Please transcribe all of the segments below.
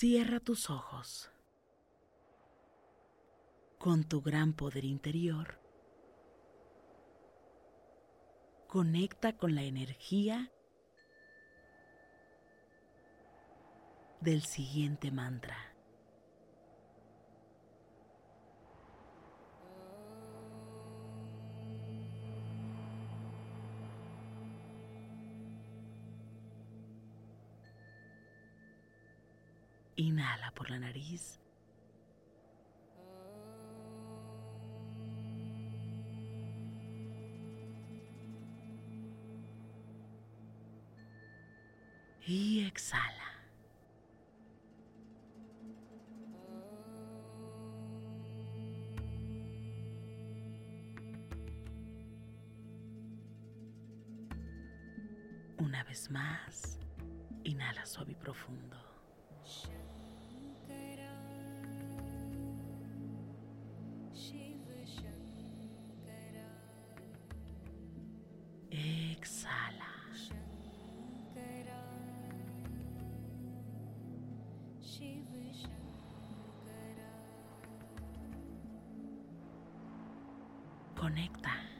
Cierra tus ojos. Con tu gran poder interior, conecta con la energía del siguiente mantra. Inhala por la nariz. Y exhala. Una vez más, inhala suave y profundo. Exhala. Conecta.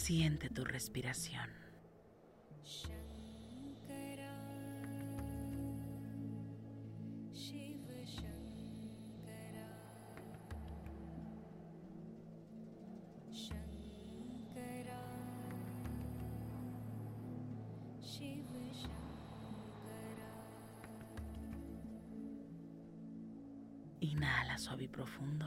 Siente tu respiración. Inhala suave y profundo.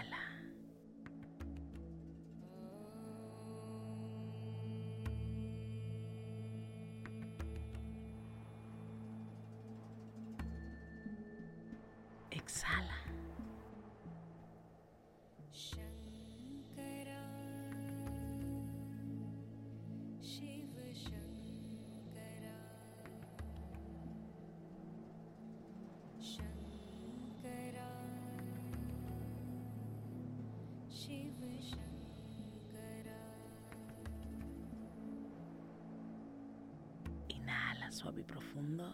Exhala. Inhala suave y profundo.